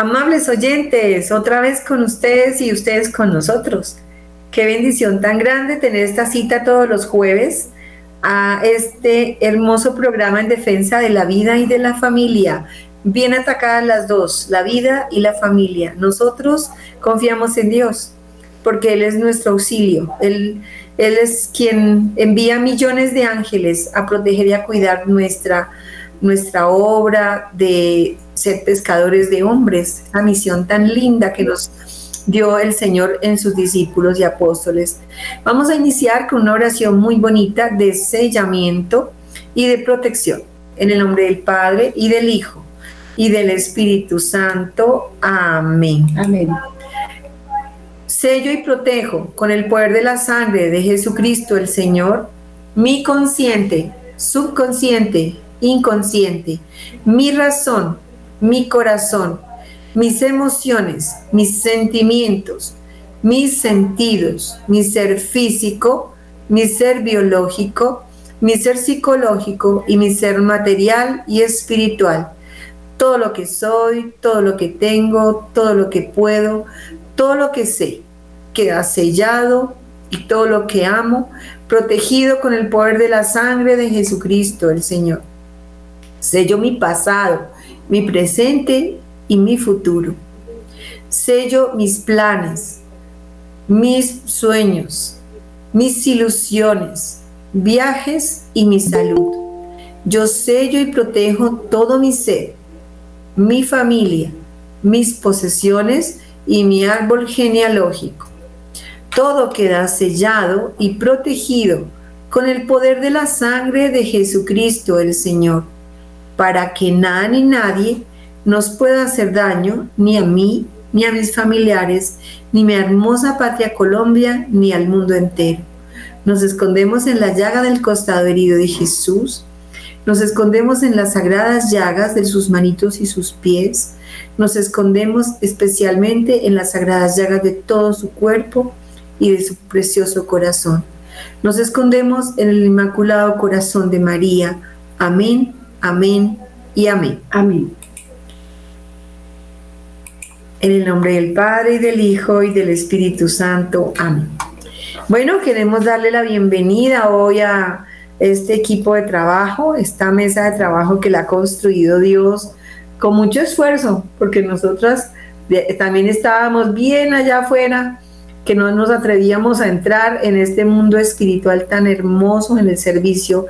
Amables oyentes, otra vez con ustedes y ustedes con nosotros. Qué bendición tan grande tener esta cita todos los jueves a este hermoso programa en defensa de la vida y de la familia. Bien atacadas las dos, la vida y la familia. Nosotros confiamos en Dios porque Él es nuestro auxilio. Él, Él es quien envía millones de ángeles a proteger y a cuidar nuestra, nuestra obra de ser pescadores de hombres, la misión tan linda que nos dio el Señor en sus discípulos y apóstoles. Vamos a iniciar con una oración muy bonita de sellamiento y de protección. En el nombre del Padre y del Hijo y del Espíritu Santo. Amén. Amén. Sello y protejo con el poder de la sangre de Jesucristo el Señor mi consciente, subconsciente, inconsciente, mi razón, mi corazón, mis emociones, mis sentimientos, mis sentidos, mi ser físico, mi ser biológico, mi ser psicológico y mi ser material y espiritual. Todo lo que soy, todo lo que tengo, todo lo que puedo, todo lo que sé, queda sellado y todo lo que amo, protegido con el poder de la sangre de Jesucristo el Señor. Sello mi pasado, mi presente y mi futuro. Sello mis planes, mis sueños, mis ilusiones, viajes y mi salud. Yo sello y protejo todo mi ser, mi familia, mis posesiones y mi árbol genealógico. Todo queda sellado y protegido con el poder de la sangre de Jesucristo el Señor para que nada ni nadie nos pueda hacer daño, ni a mí, ni a mis familiares, ni a mi hermosa patria Colombia, ni al mundo entero. Nos escondemos en la llaga del costado herido de Jesús, nos escondemos en las sagradas llagas de sus manitos y sus pies, nos escondemos especialmente en las sagradas llagas de todo su cuerpo y de su precioso corazón. Nos escondemos en el Inmaculado Corazón de María. Amén Amén y amén. Amén. En el nombre del Padre y del Hijo y del Espíritu Santo. Amén. Bueno, queremos darle la bienvenida hoy a este equipo de trabajo, esta mesa de trabajo que la ha construido Dios con mucho esfuerzo, porque nosotras también estábamos bien allá afuera, que no nos atrevíamos a entrar en este mundo espiritual tan hermoso en el servicio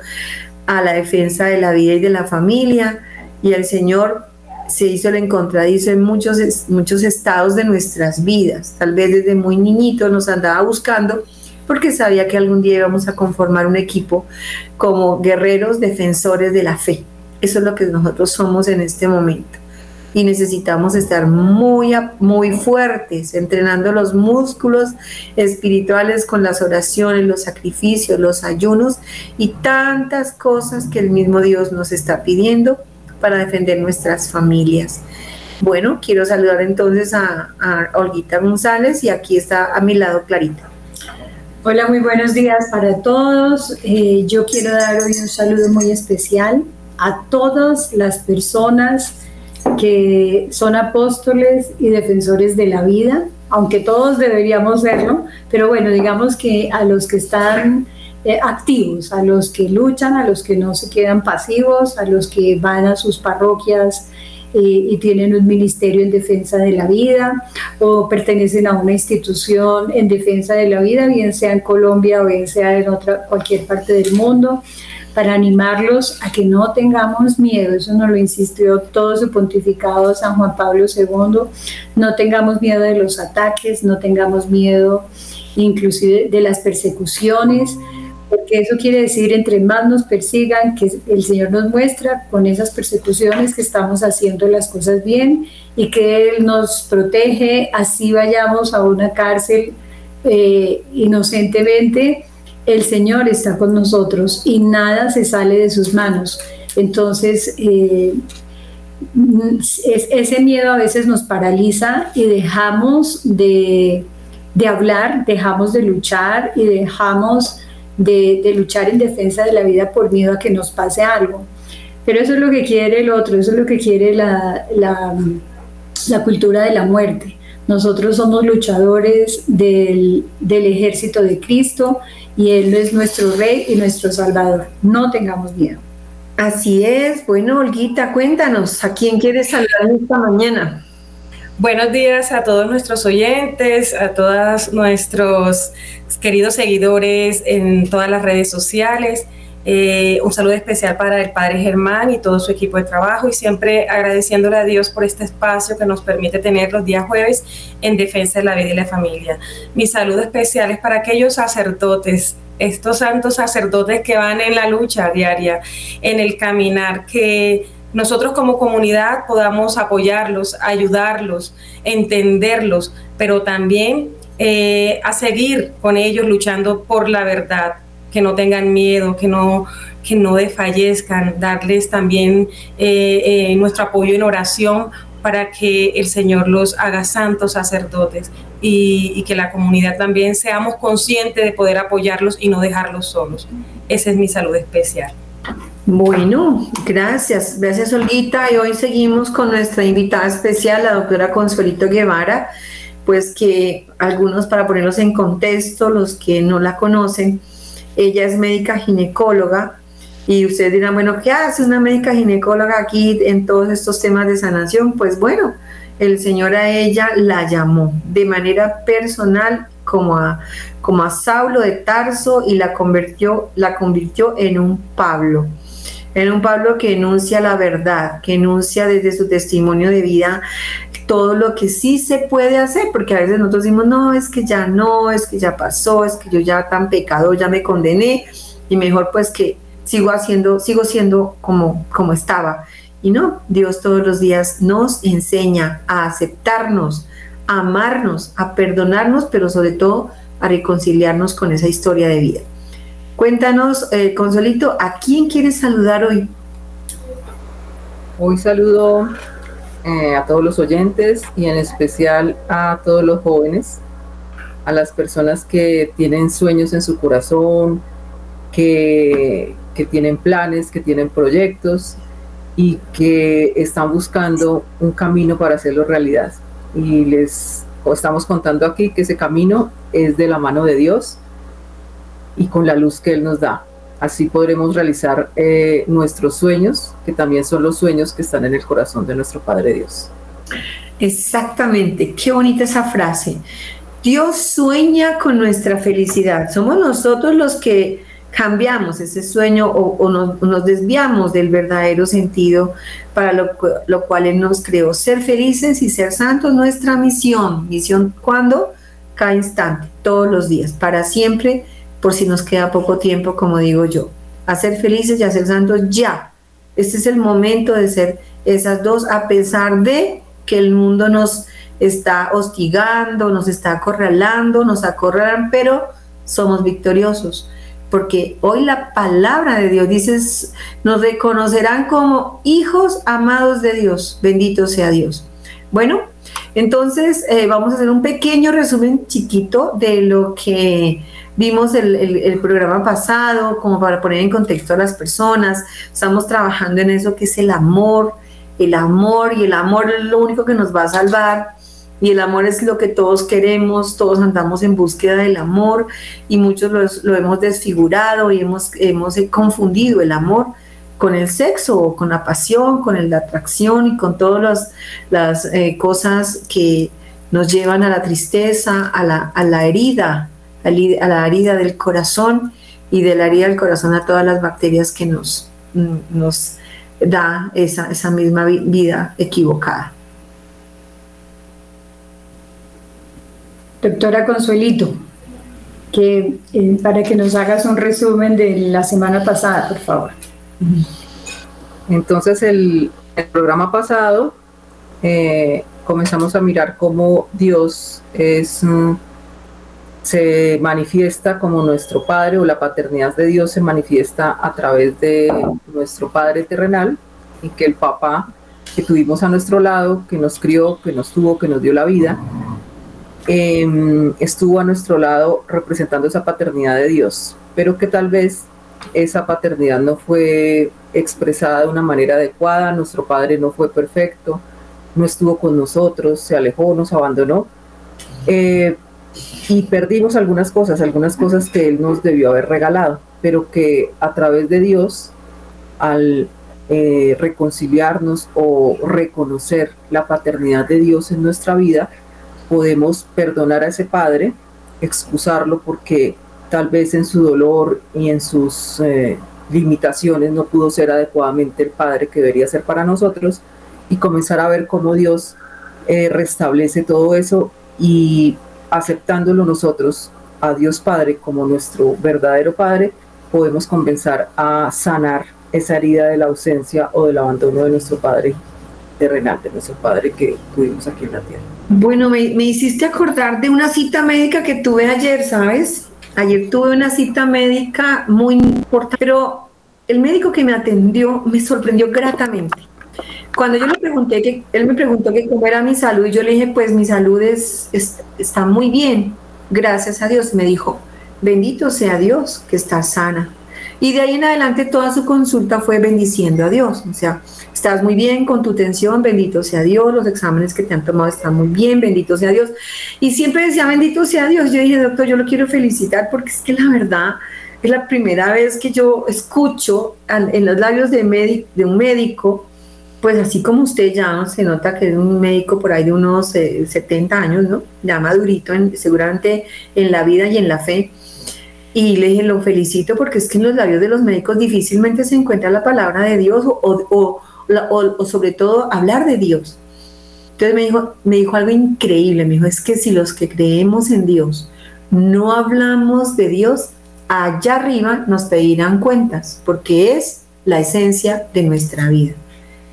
a la defensa de la vida y de la familia y el Señor se hizo el encontradizo en muchos, muchos estados de nuestras vidas. Tal vez desde muy niñito nos andaba buscando porque sabía que algún día íbamos a conformar un equipo como guerreros defensores de la fe. Eso es lo que nosotros somos en este momento y necesitamos estar muy, muy fuertes, entrenando los músculos espirituales con las oraciones, los sacrificios, los ayunos y tantas cosas que el mismo Dios nos está pidiendo para defender nuestras familias. Bueno, quiero saludar entonces a, Olguita González y aquí está a mi lado Clarita. Hola, muy buenos días para todos. Eh, yo quiero dar hoy un saludo muy especial a todas las personas que son apóstoles y defensores de la vida, aunque todos deberíamos serlo, pero bueno, digamos que a los que están eh, activos, a los que luchan, a los que no se quedan pasivos, a los que van a sus parroquias eh, y tienen un ministerio en defensa de la vida o pertenecen a una institución en defensa de la vida, bien sea en Colombia o bien sea en otra, cualquier parte del mundo para animarlos a que no tengamos miedo, eso nos lo insistió todo su pontificado San Juan Pablo II, no tengamos miedo de los ataques, no tengamos miedo inclusive de las persecuciones, porque eso quiere decir entre más nos persigan, que el Señor nos muestra con esas persecuciones que estamos haciendo las cosas bien y que Él nos protege, así vayamos a una cárcel eh, inocentemente el Señor está con nosotros y nada se sale de sus manos. Entonces, eh, ese miedo a veces nos paraliza y dejamos de, hablar, dejamos de luchar y dejamos de, luchar en defensa de la vida por miedo a que nos pase algo. Pero eso es lo que quiere el otro, eso es lo que quiere la, la cultura de la muerte. Nosotros somos luchadores del, del ejército de Cristo y Él es nuestro Rey y nuestro Salvador. No tengamos miedo. Así es. Bueno, Olguita, cuéntanos, ¿a quién quieres saludar esta mañana? Buenos días a todos nuestros oyentes, a todos nuestros queridos seguidores en todas las redes sociales. Eh, un saludo especial para el Padre Germán y todo su equipo de trabajo y siempre agradeciéndole a Dios por este espacio que nos permite tener los días jueves en defensa de la vida y la familia. Mi saludo especial es para aquellos sacerdotes, estos santos sacerdotes que van en la lucha diaria, en el caminar, que nosotros como comunidad podamos apoyarlos, ayudarlos, entenderlos, pero también eh, a seguir con ellos luchando por la verdad, que no tengan miedo, que no, que no desfallezcan, darles también eh, eh, nuestro apoyo en oración para que el Señor los haga santos sacerdotes y, que la comunidad también seamos conscientes de poder apoyarlos y no dejarlos solos. Esa es mi salud especial. Bueno, gracias, gracias Olguita. Y hoy seguimos con nuestra invitada especial, la doctora Consuelito Guevara, pues que algunos para ponerlos en contexto, los que no la conocen, ella es médica ginecóloga y ustedes dirán, bueno, ¿qué hace una médica ginecóloga aquí en todos estos temas de sanación? Pues bueno, el Señor a ella la llamó de manera personal como a, como a Saulo de Tarso y la convirtió, la convirtió en un Pablo en un Pablo que enuncia la verdad, que enuncia desde su testimonio de vida todo lo que sí se puede hacer, porque a veces nosotros decimos, no, es que ya no, es que ya pasó, es que yo ya tan pecado, ya me condené, y mejor pues que sigo haciendo, sigo siendo como, como estaba. Y no, Dios todos los días nos enseña a aceptarnos, a amarnos, a perdonarnos, pero sobre todo a reconciliarnos con esa historia de vida. Cuéntanos, eh, Consolito, ¿a quién quieres saludar hoy? Hoy saludo eh, a todos los oyentes y en especial a todos los jóvenes, a las personas que tienen sueños en su corazón, que, que tienen planes, que tienen proyectos y que están buscando un camino para hacerlo realidad. Y les estamos contando aquí que ese camino es de la mano de Dios y con la luz que Él nos da. Así podremos realizar eh, nuestros sueños, que también son los sueños que están en el corazón de nuestro Padre Dios. Exactamente, qué bonita esa frase. Dios sueña con nuestra felicidad. Somos nosotros los que cambiamos ese sueño o, nos, desviamos del verdadero sentido para lo, lo, cual Él nos creó. Ser felices y ser santos, nuestra misión. Misión cuando? Cada instante, todos los días, para siempre por si nos queda poco tiempo, como digo yo. A ser felices y a ser santos ya. Este es el momento de ser esas dos, a pesar de que el mundo nos está hostigando, nos está acorralando, nos acorralan, pero somos victoriosos. Porque hoy la palabra de Dios dice, nos reconocerán como hijos amados de Dios. Bendito sea Dios. Bueno, entonces eh, vamos a hacer un pequeño resumen chiquito de lo que Vimos el, programa pasado como para poner en contexto a las personas. Estamos trabajando en eso que es el amor. El amor y el amor es lo único que nos va a salvar. Y el amor es lo que todos queremos, todos andamos en búsqueda del amor y muchos lo, hemos desfigurado y hemos, hemos confundido el amor con el sexo, con la pasión, con la atracción y con todas las, eh, cosas que nos llevan a la tristeza, a la, a la herida, a la herida del corazón y de la herida del corazón a todas las bacterias que nos, mm, nos da esa, esa misma vida equivocada. Doctora Consuelito, que, eh, para que nos hagas un resumen de la semana pasada, por favor. Entonces, el, el programa pasado eh, comenzamos a mirar cómo Dios es... Mm, se manifiesta como nuestro Padre o la paternidad de Dios se manifiesta a través de nuestro Padre terrenal y que el papá que tuvimos a nuestro lado, que nos crió, que nos tuvo, que nos dio la vida, em, estuvo a nuestro lado representando esa paternidad de Dios, pero que tal vez esa paternidad no fue expresada de una manera adecuada, nuestro Padre no fue perfecto, no estuvo con nosotros, se alejó, nos abandonó. Eh, y perdimos algunas cosas, algunas cosas que Él nos debió haber regalado, pero que a través de Dios, al eh, reconciliarnos o reconocer la paternidad de Dios en nuestra vida, podemos perdonar a ese Padre, excusarlo porque tal vez en su dolor y en sus eh, limitaciones no pudo ser adecuadamente el Padre que debería ser para nosotros y comenzar a ver cómo Dios eh, restablece todo eso y aceptándolo nosotros a Dios Padre como nuestro verdadero Padre, podemos comenzar a sanar esa herida de la ausencia o del abandono de nuestro Padre terrenal, de nuestro Padre que tuvimos aquí en la tierra. Bueno, me, me hiciste acordar de una cita médica que tuve ayer, ¿sabes? Ayer tuve una cita médica muy importante, pero el médico que me atendió me sorprendió gratamente. Cuando yo le pregunté, que él me preguntó que cómo era mi salud, yo le dije, pues mi salud es, está muy bien, gracias a Dios. Me dijo, bendito sea Dios que está sana. Y de ahí en adelante toda su consulta fue bendiciendo a Dios. O sea, estás muy bien con tu tensión, bendito sea Dios, los exámenes que te han tomado están muy bien, bendito sea Dios. Y siempre decía, bendito sea Dios. Yo dije, doctor, yo lo quiero felicitar porque es que la verdad es la primera vez que yo escucho en los labios de un médico pues así como usted ya se nota que es un médico por ahí de unos 70 eh, años, ¿no? Ya madurito en, seguramente en la vida y en la fe. Y le dije, lo felicito porque es que en los labios de los médicos difícilmente se encuentra la palabra de Dios o, o, sobre todo hablar de Dios. Entonces me dijo, me dijo algo increíble, me dijo, es que si los que creemos en Dios no hablamos de Dios, allá arriba nos pedirán cuentas, porque es la esencia de nuestra vida.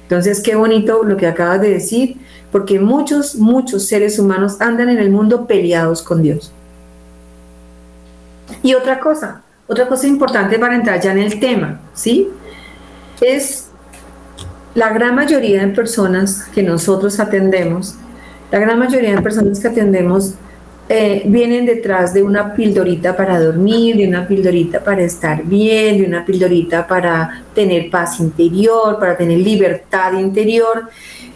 Entonces, qué bonito lo que acabas de decir, porque muchos, muchos seres humanos andan en el mundo peleados con Dios. Y otra cosa, otra cosa importante para entrar ya en el tema, ¿sí? Es la gran mayoría de personas que nosotros atendemos, la gran mayoría de personas que atendemos eh, vienen detrás de una pildorita para dormir, de una pildorita para estar bien, de una pildorita para tener paz interior, para tener libertad interior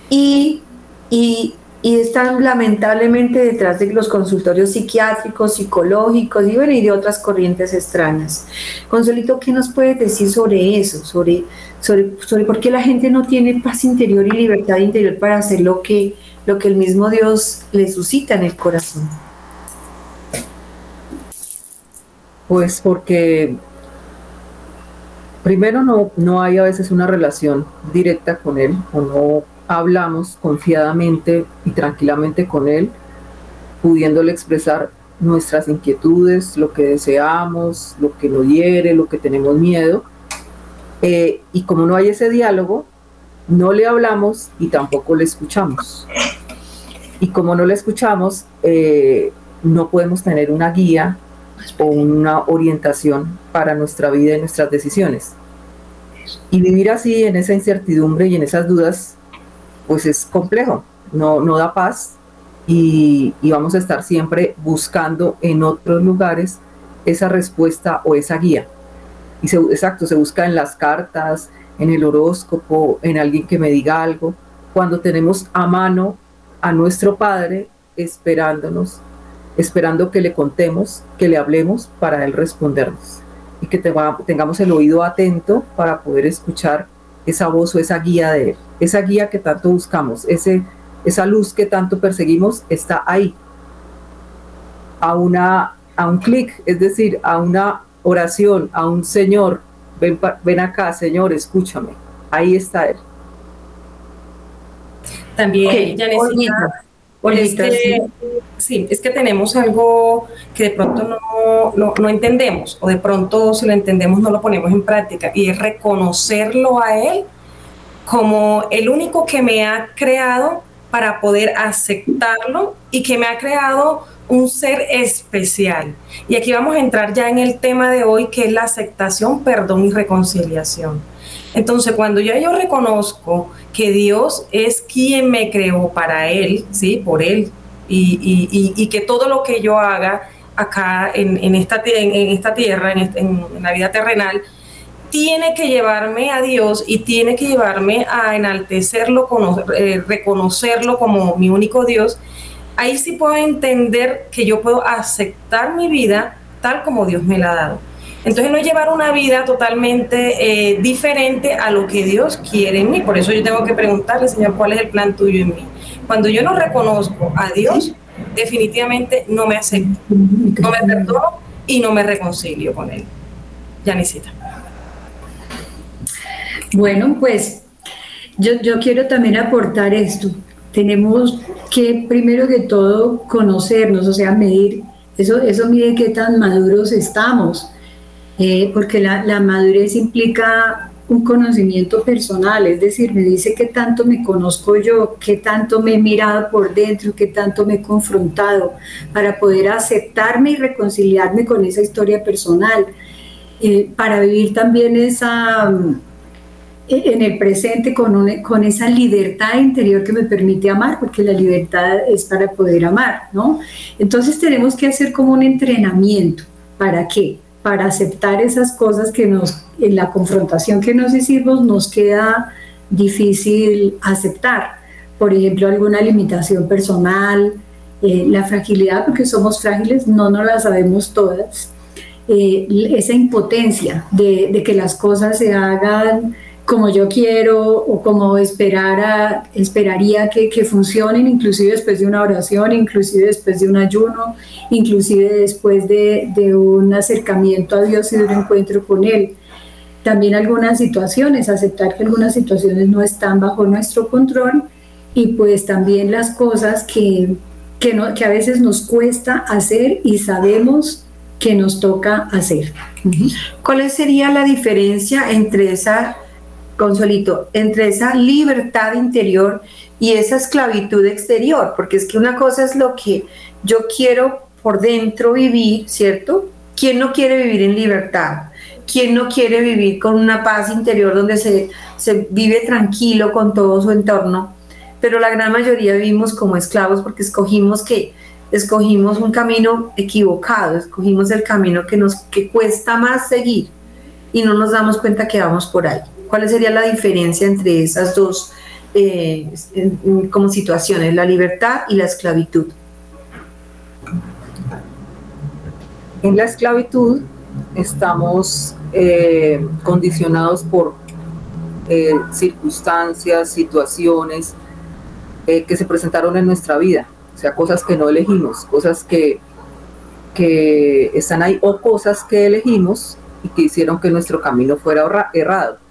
y, y, están lamentablemente detrás de los consultorios psiquiátricos, psicológicos y, bueno, y de otras corrientes extrañas. Consolito, ¿qué nos puedes decir sobre eso? Sobre, sobre, sobre por qué la gente no tiene paz interior y libertad interior para hacer lo que, lo que el mismo Dios le suscita en el corazón. Pues porque primero no, no hay a veces una relación directa con él o no hablamos confiadamente y tranquilamente con él, pudiéndole expresar nuestras inquietudes, lo que deseamos, lo que nos hiere, lo que tenemos miedo. Eh, y como no hay ese diálogo, no le hablamos y tampoco le escuchamos. Y como no le escuchamos, eh, no podemos tener una guía o una orientación para nuestra vida y nuestras decisiones. Y vivir así en esa incertidumbre y en esas dudas, pues es complejo, no, no da paz y, vamos a estar siempre buscando en otros lugares esa respuesta o esa guía. Y se, exacto, se busca en las cartas, en el horóscopo, en alguien que me diga algo, cuando tenemos a mano a nuestro Padre esperándonos esperando que le contemos, que le hablemos para él respondernos y que tengamos el oído atento para poder escuchar esa voz o esa guía de él. Esa guía que tanto buscamos, ese, esa luz que tanto perseguimos está ahí. A, una, a un clic, es decir, a una oración, a un Señor, ven, ven acá, Señor, escúchame. Ahí está Él. También, ya necesita es que, sí. es que tenemos algo que de pronto no, no, entendemos o de pronto si lo entendemos no lo ponemos en práctica y es reconocerlo a Él como el único que me ha creado para poder aceptarlo y que me ha creado un ser especial. Y aquí vamos a entrar ya en el tema de hoy que es la aceptación, perdón y reconciliación. Entonces, cuando ya yo reconozco que Dios es quien me creó para Él, ¿sí? Por Él, y, que todo lo que yo haga acá en, esta, en, esta tierra, en, la vida terrenal, tiene que llevarme a Dios y tiene que llevarme a enaltecerlo, eh, reconocerlo como mi único Dios, ahí sí puedo entender que yo puedo aceptar mi vida tal como Dios me la ha dado. Entonces no llevar una vida totalmente eh, diferente a lo que Dios quiere en mí. Por eso yo tengo que preguntarle, Señor, ¿cuál es el plan tuyo en mí? Cuando yo no reconozco a Dios, definitivamente no me acepto, no me perdono y no me reconcilio con Él. Ya necesita. Bueno, pues yo, yo quiero también aportar esto. Tenemos que, primero que todo, conocernos, o sea, medir. Eso, eso mide qué tan maduros estamos, eh, porque la, la madurez implica un conocimiento personal, es decir, me dice qué tanto me conozco yo, qué tanto me he mirado por dentro, qué tanto me he confrontado para poder aceptarme y reconciliarme con esa historia personal, eh, para vivir también esa en el presente con, con esa libertad interior que me permite amar, porque la libertad es para poder amar, ¿no? Entonces tenemos que hacer como un entrenamiento. ¿Para qué? Para aceptar esas cosas que nos, en la confrontación que nos hicimos, nos queda difícil aceptar. Por ejemplo, alguna limitación personal, eh, la fragilidad, porque somos frágiles, no nos la sabemos todas. Eh, esa impotencia de, de que las cosas se hagan como yo quiero o como esperara, esperaría que, que, funcionen, inclusive después de una oración, inclusive después de un ayuno, inclusive después de, de un acercamiento a Dios y de un encuentro con Él. También algunas situaciones, aceptar que algunas situaciones no están bajo nuestro control y pues también las cosas que, que, no, que a veces nos cuesta hacer y sabemos que nos toca hacer. ¿Cuál sería la diferencia entre esa Consolito, entre esa libertad interior y esa esclavitud exterior, porque es que una cosa es lo que yo quiero por dentro vivir, ¿cierto? ¿Quién no quiere vivir en libertad? ¿Quién no quiere vivir con una paz interior donde se, se vive tranquilo con todo su entorno? Pero la gran mayoría vivimos como esclavos porque escogimos que escogimos un camino equivocado, escogimos el camino que nos que cuesta más seguir y no nos damos cuenta que vamos por ahí. ¿Cuál sería la diferencia entre esas dos eh, como situaciones, la libertad y la esclavitud? En la esclavitud estamos eh, condicionados por eh, circunstancias, situaciones que se presentaron en nuestra vida, o sea, cosas que no elegimos, cosas que, que están ahí o cosas que elegimos y que hicieron que nuestro camino fuera errado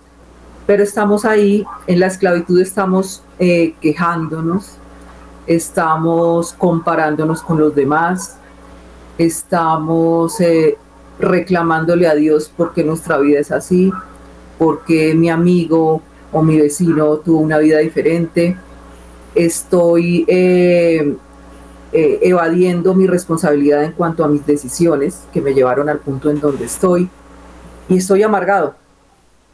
pero estamos ahí, en la esclavitud estamos eh, quejándonos, estamos comparándonos con los demás, estamos eh, reclamándole a Dios porque nuestra vida es así, porque mi amigo o mi vecino tuvo una vida diferente, estoy eh, evadiendo mi responsabilidad en cuanto a mis decisiones que me llevaron al punto en donde estoy y estoy amargado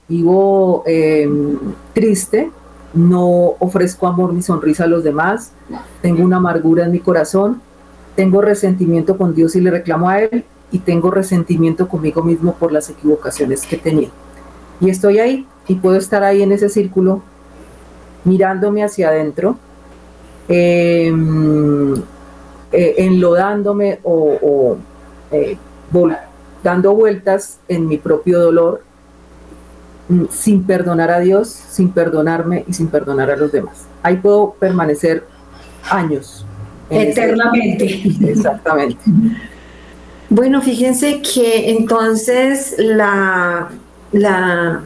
vivo em, triste, no ofrezco amor ni sonrisa a los demás, tengo una amargura en mi corazón, tengo resentimiento con Dios y le reclamo a Él, y tengo resentimiento conmigo mismo por las equivocaciones que tenía. Y estoy ahí, y puedo estar ahí en ese círculo, mirándome hacia adentro, em, eh, enlodándome o, eh, dando vueltas en mi propio dolor sin perdonar a Dios, sin perdonarme y sin perdonar a los demás. Ahí puedo permanecer años. Eternamente. Exactamente. Bueno, fíjense que entonces la, la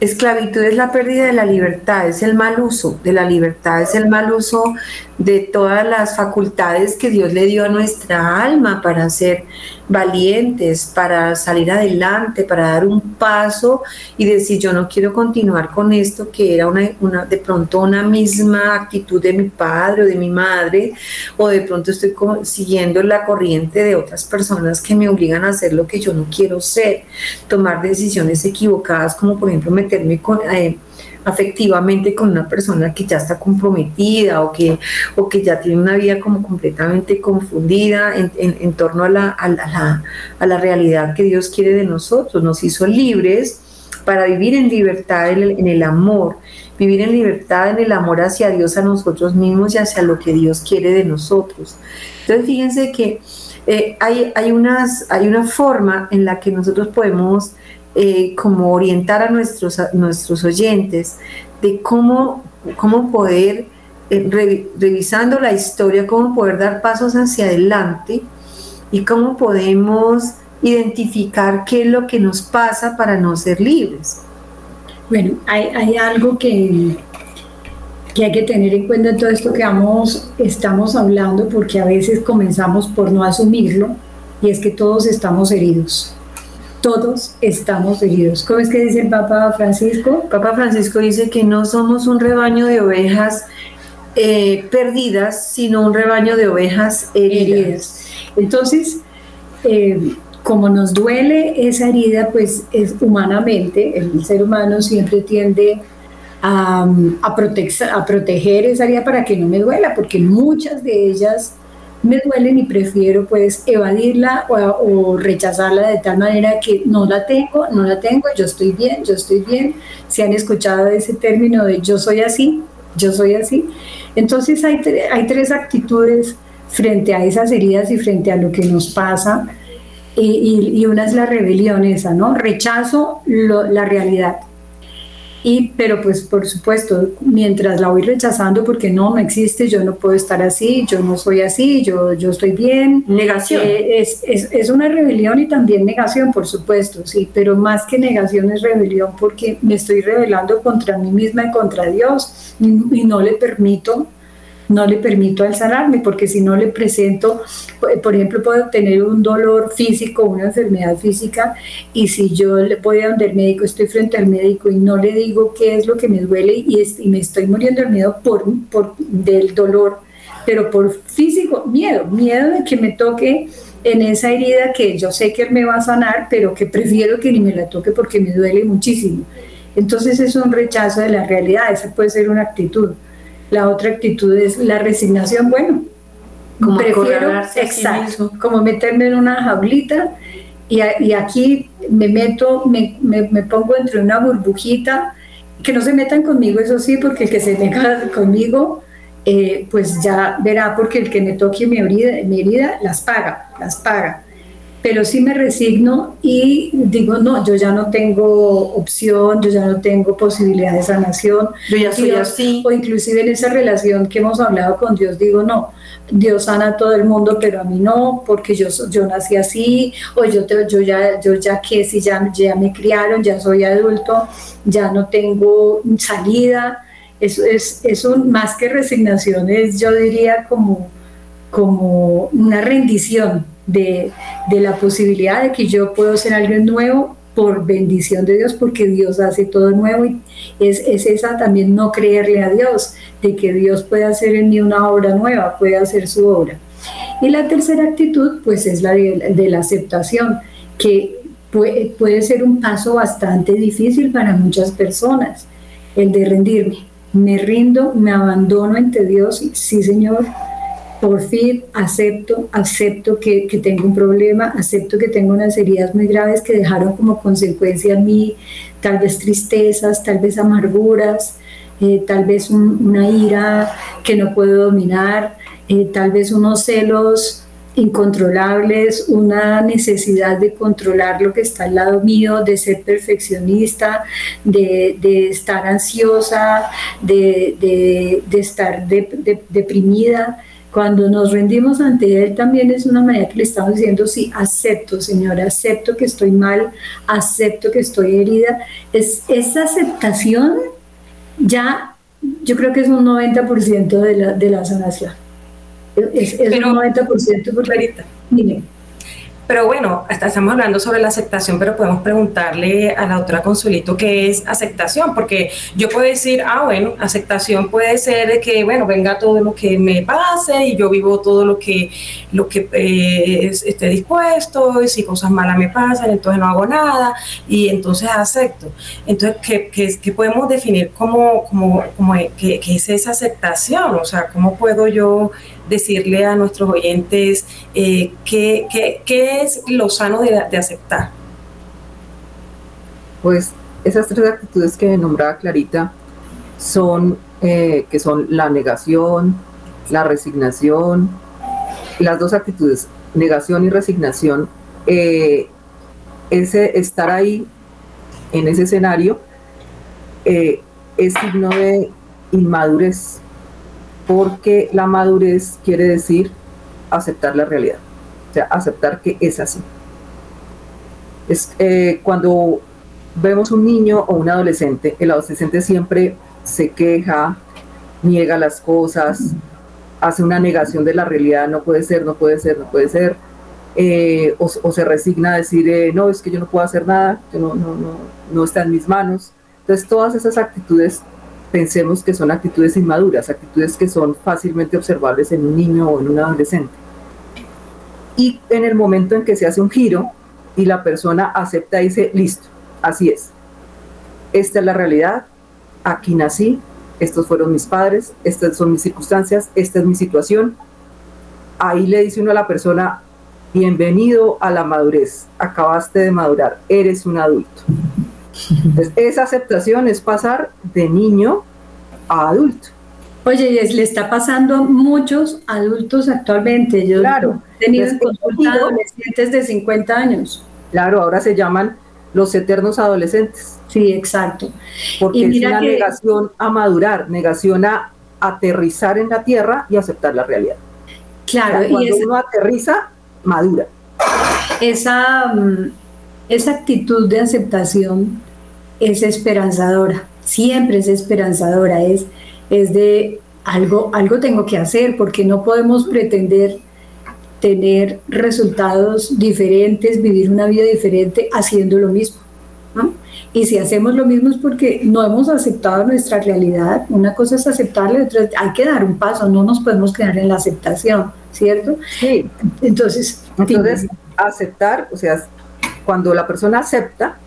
esclavitud es la pérdida de la libertad, es el mal uso de la libertad, es el mal uso de todas las facultades que Dios le dio a nuestra alma para ser valientes, para salir adelante, para dar un paso y decir yo no quiero continuar con esto que era una, de pronto una misma actitud de mi padre o de mi madre o de pronto estoy siguiendo la corriente de otras personas que me obligan a hacer lo que yo no quiero ser, tomar decisiones equivocadas como por ejemplo meterme con... Eh, afectivamente con una persona que ya está comprometida o que, o que ya tiene una vida como completamente confundida en, en, torno a la, a, la, a la realidad que Dios quiere de nosotros. Nos hizo libres para vivir en libertad en el, amor, vivir en libertad en el amor hacia Dios, a nosotros mismos y hacia lo que Dios quiere de nosotros. Entonces fíjense que eh, hay, hay, unas, hay una forma en la que nosotros podemos eh, como orientar a nuestros, nuestros oyentes de cómo, cómo poder, eh, revisando la historia, cómo poder dar pasos hacia adelante y cómo podemos identificar qué es lo que nos pasa para no ser libres. Bueno, hay, hay algo que, que hay que tener en cuenta en todo esto que vamos, estamos hablando, porque a veces comenzamos por no asumirlo, y es que todos estamos heridos todos estamos heridos. ¿Cómo es que dice el Papa Francisco? Papa Francisco dice que no somos un rebaño de ovejas eh, perdidas, sino un rebaño de ovejas heridas. Entonces, eh, como nos duele esa herida, pues es humanamente, el ser humano siempre tiende a, a, a proteger esa herida para que no me duela, porque muchas de ellas me duelen y prefiero pues evadirla o, rechazarla de tal manera que no la tengo, no la tengo, yo estoy bien, yo estoy bien. Si han escuchado ese término de yo soy así, yo soy así. Entonces hay, hay tres actitudes frente a esas heridas y frente a lo que nos pasa. Y, y, una es la rebelión esa, ¿no? Rechazo la realidad y, pero pues por supuesto, mientras la voy rechazando porque no, no existe, yo no puedo estar así, yo no soy así, yo, yo estoy bien. Negación. Eh, es, es, es, una rebelión y también negación, por supuesto, sí, pero más que negación es rebelión porque me estoy rebelando contra mí misma y contra Dios y no le permito no le permito alzarme porque si no le presento, por ejemplo, puedo tener un dolor físico, una enfermedad física, y si yo le voy a donde el médico, estoy frente al médico y no le digo qué es lo que me duele y, me estoy muriendo de miedo por, del dolor, pero por físico, miedo, miedo de que me toque en esa herida que yo sé que él me va a sanar, pero que prefiero que ni me la toque porque me duele muchísimo. Entonces es un rechazo de la realidad, esa puede ser una actitud. La otra actitud es la resignación, bueno, como prefiero, exacto, como meterme en una jaulita y, aquí me meto, me, me, pongo entre una burbujita, que no se metan conmigo, eso sí, porque el que se meta conmigo, eh, pues ya verá, porque el que me toque mi herida, mi herida las paga, las paga pero sí me resigno y digo, no, yo ya no tengo opción, yo ya no tengo posibilidad de sanación. Yo ya soy así. O inclusive en esa relación que hemos hablado con Dios, digo, no, Dios sana a todo el mundo, pero a mí no, porque yo, yo nací así, o yo, te, yo, ya, yo ya que si ya, ya me criaron, ya soy adulto, ya no tengo salida. Eso es, es un, más que resignación, es yo diría como, como una rendición de, la posibilidad de que yo puedo ser alguien nuevo por bendición de Dios, porque Dios hace todo nuevo y es, esa también no creerle a Dios, de que Dios puede hacer en mí una obra nueva, puede hacer su obra. Y la tercera actitud, pues es la de, la aceptación, que puede, puede ser un paso bastante difícil para muchas personas, el de rendirme. Me rindo, me abandono ante Dios, sí Señor, por fin acepto, acepto que, tengo un problema, acepto que tengo unas heridas muy graves que dejaron como consecuencia a mí tal vez tristezas, tal vez amarguras, eh, tal vez una ira que no puedo dominar, eh, tal vez unos celos incontrolables, una necesidad de controlar lo que está al lado mío, de ser perfeccionista, de, estar ansiosa, de, estar deprimida. Cuando nos rendimos ante Él también es una manera que le estamos diciendo, sí, acepto, Señor, acepto que estoy mal, acepto que estoy herida. Es, esa aceptación ya, yo creo que es un 90% de la, de la sanación. Es, es un 90% por clarita. Miren. Pero bueno, hasta estamos hablando sobre la aceptación, pero podemos preguntarle a la doctora Consuelito qué es aceptación, porque yo puedo decir, ah, bueno, aceptación puede ser que, bueno, venga todo lo que me pase y yo vivo todo lo que, lo que eh, esté dispuesto, y si cosas malas me pasan, entonces no hago nada, y entonces acepto. Entonces, ¿qué, qué, podemos definir como, como, como qué, qué es esa aceptación? O sea, ¿cómo puedo yo decirle a nuestros oyentes eh, qué, es lo sano de, aceptar? Pues esas tres actitudes que nombraba Clarita son, eh, que son la negación, la resignación, las dos actitudes, negación y resignación, eh, ese estar ahí en ese escenario es signo de inmadurez, porque la madurez quiere decir aceptar la realidad, o sea, aceptar que es así. Es cuando vemos un niño o un adolescente, el adolescente siempre se queja, niega las cosas, hace una negación de la realidad, no puede ser, no puede ser, no puede ser, eh, o, se resigna a decir, eh, no, es que yo no puedo hacer nada, no, no, no, no está en mis manos. Entonces todas esas actitudes pensemos que son actitudes inmaduras, actitudes que son fácilmente observables en un niño o en un adolescente. Y en el momento en que se hace un giro y la persona acepta y dice, listo, así es. Esta es la realidad, aquí nací, estos fueron mis padres, estas son mis circunstancias, esta es mi situación. Ahí le dice uno a la persona, bienvenido a la madurez, acabaste de madurar, eres un adulto. Entonces, esa aceptación es pasar de niño a adulto. Oye, le está pasando a muchos adultos actualmente. Yo claro, he tenido en adolescentes de 50 años. Claro, ahora se llaman los eternos adolescentes. Sí, exacto. Porque es una negación a madurar, negación a aterrizar en la tierra y aceptar la realidad. Claro, y cuando uno aterriza, madura. Esa, mm, esa actitud de aceptación es esperanzadora, siempre es esperanzadora, es, es de algo, algo tengo que hacer, porque no podemos pretender tener resultados diferentes, vivir una vida diferente haciendo lo mismo. Y si hacemos lo mismo es porque no hemos aceptado nuestra realidad. Una cosa es aceptarla, otra hay que dar un paso, no nos podemos quedar en la aceptación, ¿cierto? Sí. Entonces, Entonces aceptar, o sea, cuando la persona acepta,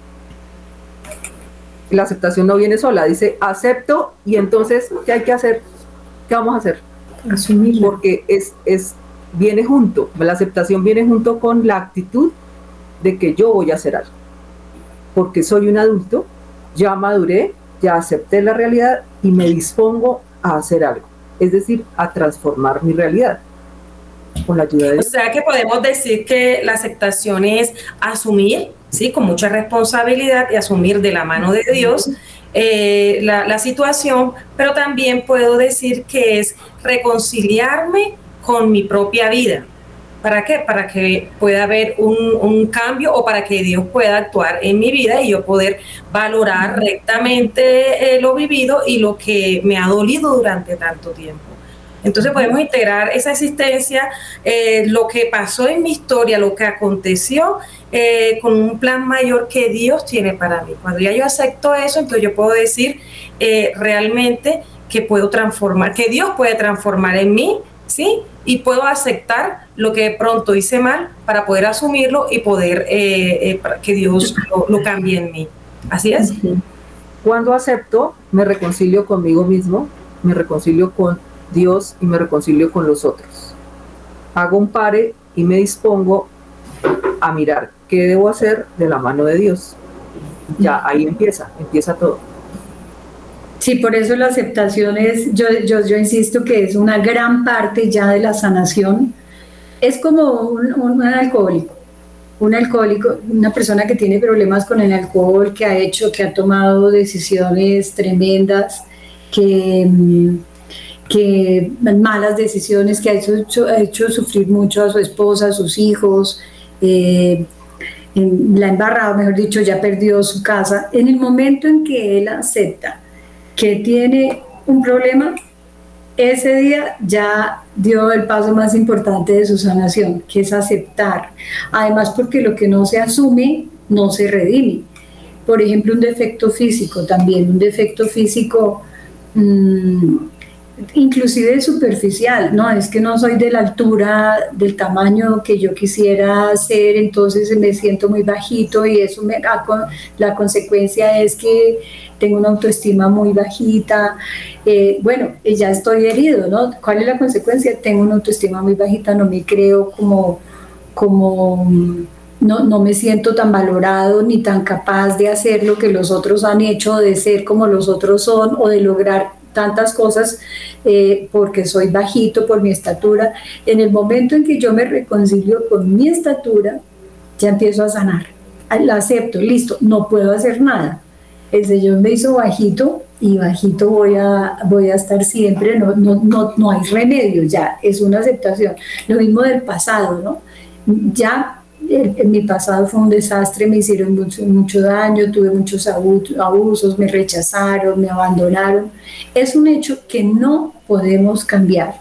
la aceptación no viene sola, dice acepto y entonces, ¿qué hay que hacer? ¿Qué vamos a hacer? Asumir. Porque es, es viene junto, la aceptación viene junto con la actitud de que yo voy a hacer algo. Porque soy un adulto, ya maduré, ya acepté la realidad y me dispongo a hacer algo. Es decir, a transformar mi realidad. Con la ayuda de O sea que podemos decir que la aceptación es asumir, ¿sí? Con mucha responsabilidad y asumir de la mano de Dios eh, la, la situación, pero también puedo decir que es reconciliarme con mi propia vida. ¿Para qué? Para que pueda haber un, cambio o para que Dios pueda actuar en mi vida y yo poder valorar rectamente eh, lo vivido y lo que me ha dolido durante tanto tiempo. Entonces podemos integrar esa existencia, eh, lo que pasó en mi historia, lo que aconteció, eh, con un plan mayor que Dios tiene para mí. Cuando ya yo acepto eso, entonces yo puedo decir realmente que puedo transformar, que Dios puede transformar en mí ¿sí? Y puedo aceptar lo que pronto hice mal para poder asumirlo y poder eh, eh, que Dios lo, cambie en mí. Así es. Cuando acepto, me reconcilio conmigo mismo, me reconcilio con Dios y me reconcilio con los otros. Hago un pare y me dispongo a mirar qué debo hacer de la mano de Dios. Ya ahí empieza, empieza todo. Sí, por eso la aceptación es, yo, yo, yo insisto que es una gran parte ya de la sanación. Es como un, alcohólico, un alcohólico, una persona que tiene problemas con el alcohol, que ha hecho, que ha tomado decisiones tremendas, que, que malas decisiones, que ha hecho, ha hecho sufrir mucho a su esposa, a sus hijos, eh, la embarrado, mejor dicho, ya perdió su casa. En el momento en que él acepta que tiene un problema, ese día ya dio el paso más importante de su sanación, que es aceptar. Además, porque lo que no se asume no se redime. Por ejemplo, un defecto físico también, un defecto físico mmm, inclusive superficial, no, es que no soy de la altura, del tamaño que yo quisiera ser, entonces me siento muy bajito y eso me, la consecuencia es que tengo una autoestima muy bajita, eh, bueno, ya estoy herido, ¿no? ¿Cuál es la consecuencia? Tengo una autoestima muy bajita, no me creo como, como no, no me siento tan valorado ni tan capaz de hacer lo que los otros han hecho, de ser como los otros son o de lograr tantas cosas eh, porque soy bajito por mi estatura. En el momento en que yo me reconcilio con mi estatura, ya empiezo a sanar. La acepto, listo, no puedo hacer nada. El Señor me hizo bajito y bajito voy a, voy a estar siempre, no, no, no, no hay remedio, ya es una aceptación. Lo mismo del pasado, ¿no? Ya en mi pasado fue un desastre, me hicieron mucho, mucho, daño, tuve muchos abusos, me rechazaron, me abandonaron. Es un hecho que no podemos cambiar.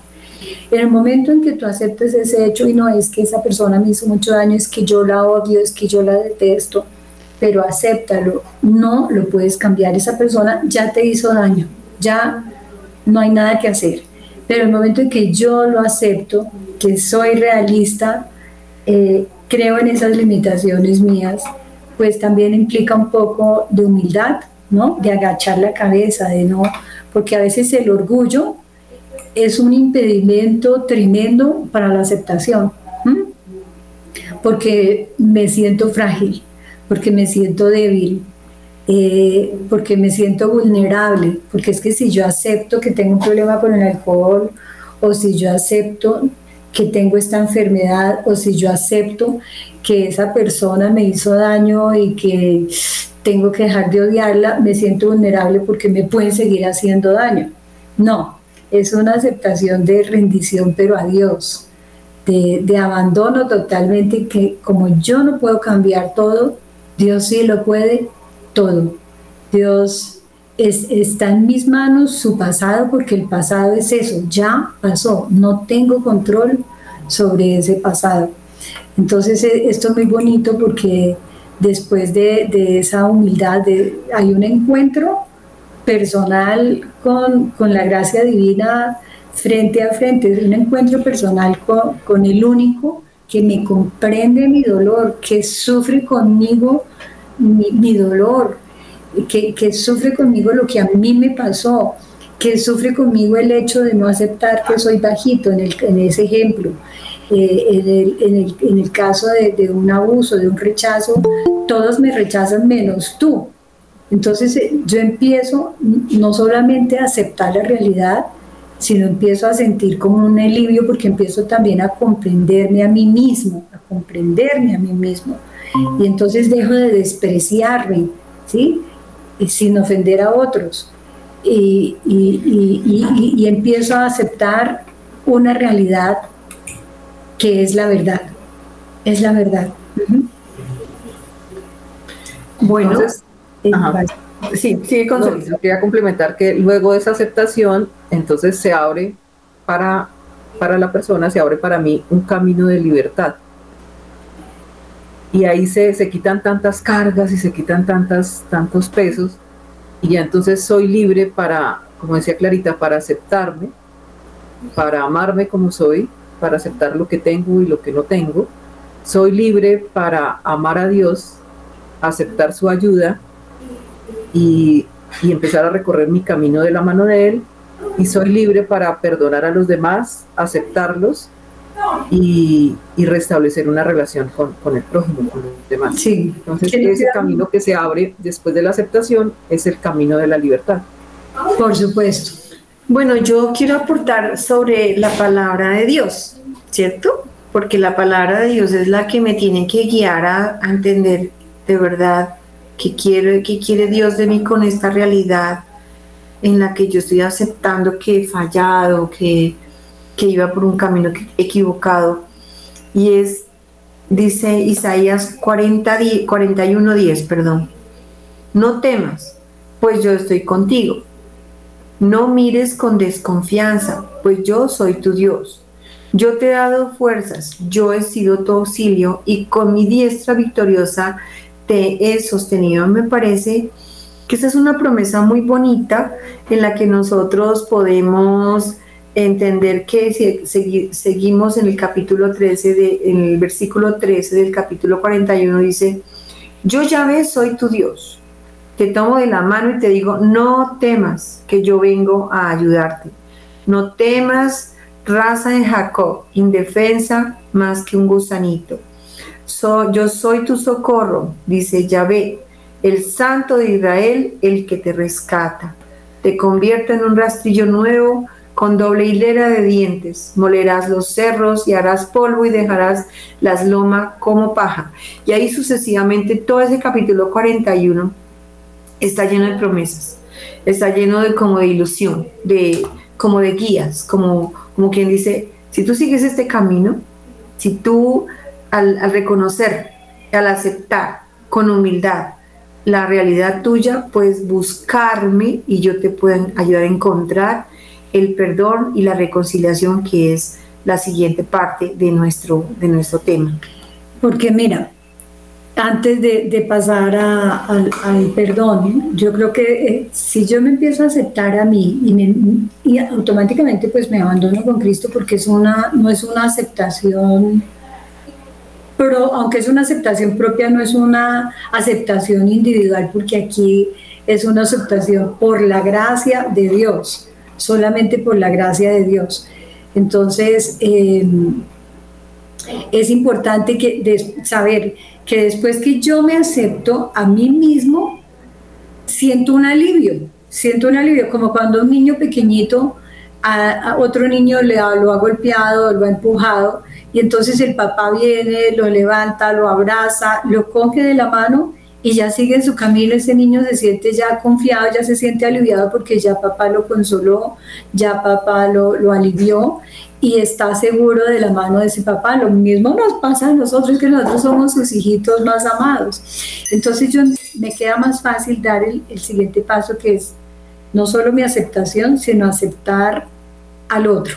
En el momento en que tú aceptes ese hecho y no es que esa persona me hizo mucho daño, es que yo la odio, es que yo la detesto, pero acéptalo, no lo puedes cambiar. Esa persona ya te hizo daño, ya no hay nada que hacer. Pero el momento en que yo lo acepto, que soy realista, eh, creo en esas limitaciones mías, pues también implica un poco de humildad, ¿no? De agachar la cabeza, de no, porque a veces el orgullo es un impedimento tremendo para la aceptación, porque me siento frágil, porque me siento débil, eh, porque me siento vulnerable, porque es que si yo acepto que tengo un problema con el alcohol o si yo acepto que tengo esta enfermedad o si yo acepto que esa persona me hizo daño y que tengo que dejar de odiarla, me siento vulnerable porque me pueden seguir haciendo daño. No, es una aceptación de rendición, pero a Dios, de, de abandono totalmente, que como yo no puedo cambiar todo, Dios sí lo puede todo. Dios está en mis manos su pasado porque el pasado es eso, ya pasó, no tengo control sobre ese pasado. Entonces e, esto es muy bonito porque después de, esa humildad hay un encuentro personal con, con, la gracia divina frente a frente, es un encuentro personal con, con el único que me comprende mi dolor, que sufre conmigo mi, mi dolor, que, que, sufre conmigo lo que a mí me pasó, que sufre conmigo el hecho de no aceptar que soy bajito en, el, en ese ejemplo. Eh, en, el, en, el, en, el, caso de, de, un abuso, de un rechazo, todos me rechazan menos tú. Entonces eh, yo empiezo no solamente a aceptar la realidad, sino empiezo a sentir como un alivio porque empiezo también a comprenderme a mí mismo, a comprenderme a mí mismo. Y entonces dejo de despreciarme, ¿sí? Sin ofender a otros. Y, y, empiezo a aceptar una realidad que es la verdad. Es la verdad. Bueno, eh, sí, sí, quería complementar que luego de esa aceptación, entonces se abre para, para la persona, se abre para mí un camino de libertad y ahí se, se, quitan tantas cargas y se quitan tantas, tantos pesos y ya entonces soy libre para, como decía Clarita, para aceptarme, para amarme como soy, para aceptar lo que tengo y lo que no tengo. Soy libre para amar a Dios, aceptar su ayuda y, y empezar a recorrer mi camino de la mano de Él. Y soy libre para perdonar a los demás, aceptarlos y, restablecer una relación con, el prójimo, con los demás. Sí. Entonces, ese camino que se abre después de la aceptación es el camino de la libertad. Por supuesto. Bueno, yo quiero aportar sobre la palabra de Dios, ¿cierto? Porque la palabra de Dios es la que me tiene que guiar a, entender de verdad qué quiere, qué quiere Dios de mí con esta realidad en la que yo estoy aceptando que he fallado, que, que iba por un camino equivocado. Y es, dice Isaías 40, 41, 10, perdón, no temas, pues yo estoy contigo. No mires con desconfianza, pues yo soy tu Dios. Yo te he dado fuerzas, yo he sido tu auxilio y con mi diestra victoriosa te he sostenido. Me parece que esa es una promesa muy bonita en la que nosotros podemos entender que si seguimos en el capítulo 13, de, en el versículo 13 del capítulo 41, dice, yo ya ves, soy tu Dios. Te tomo de la mano y te digo, no temas que yo vengo a ayudarte. No temas, raza de Jacob, indefensa más que un gusanito. yo soy tu socorro, dice Yahvé, el Santo de Israel, el que te rescata. Te convierte en un rastrillo nuevo con doble hilera de dientes. Molerás los cerros y harás polvo y dejarás las lomas como paja. Y ahí sucesivamente todo ese capítulo 41 está lleno de promesas, está lleno de como de ilusión, de como de guías, como, como quien dice, si tú sigues este camino, si tú al, al reconocer, al aceptar con humildad la realidad tuya, puedes buscarme y yo te puedo ayudar a encontrar el perdón y la reconciliación, que es la siguiente parte de nuestro, de nuestro tema. Porque mira, antes de, pasar al, perdón, yo creo que eh, si yo me empiezo a aceptar a mí y, automáticamente pues me abandono con Cristo porque es una, no es una aceptación, pero aunque es una aceptación propia, no es una aceptación individual porque aquí es una aceptación por la gracia de Dios solamente por la gracia de Dios. Entonces, eh, es importante que saber que después que yo me acepto a mí mismo, siento un alivio, siento un alivio, como cuando un niño pequeñito a, otro niño le lo ha golpeado, lo ha empujado, y entonces el papá viene, lo levanta, lo abraza, lo coge de la mano y ya sigue en su camino, ese niño se siente ya confiado, ya se siente aliviado porque ya papá lo consoló, ya papá lo, lo alivió y está seguro de la mano de ese papá. Lo mismo nos pasa a nosotros, que nosotros somos sus hijitos más amados. Entonces yo me queda más fácil dar el, el siguiente paso que es no solo mi aceptación, sino aceptar al otro,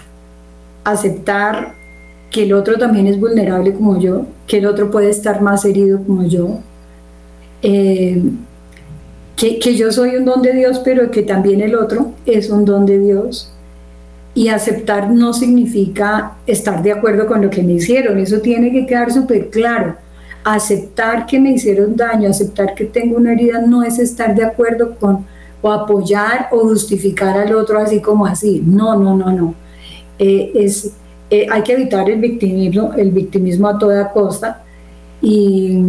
aceptar que el otro también es vulnerable como yo, que el otro puede estar más herido como yo, eh, que, yo soy un don de Dios, pero que también el otro es un don de Dios. Y aceptar no significa estar de acuerdo con lo que me hicieron, eso tiene que quedar súper claro. Aceptar que me hicieron daño, aceptar que tengo una herida, no es estar de acuerdo con o apoyar o justificar al otro así como así. No, no, no, no. Eh, es, eh, hay que evitar el victimismo, el victimismo a toda costa y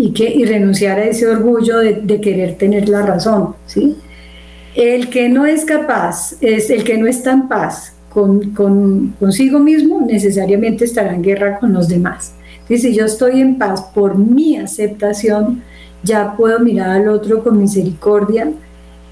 y, que, y renunciar a ese orgullo de, querer tener la razón. ¿sí? El que no es capaz, es el que no está en paz con, consigo mismo, necesariamente estará en guerra con los demás. Dice, yo estoy en paz por mi aceptación, ya puedo mirar al otro con misericordia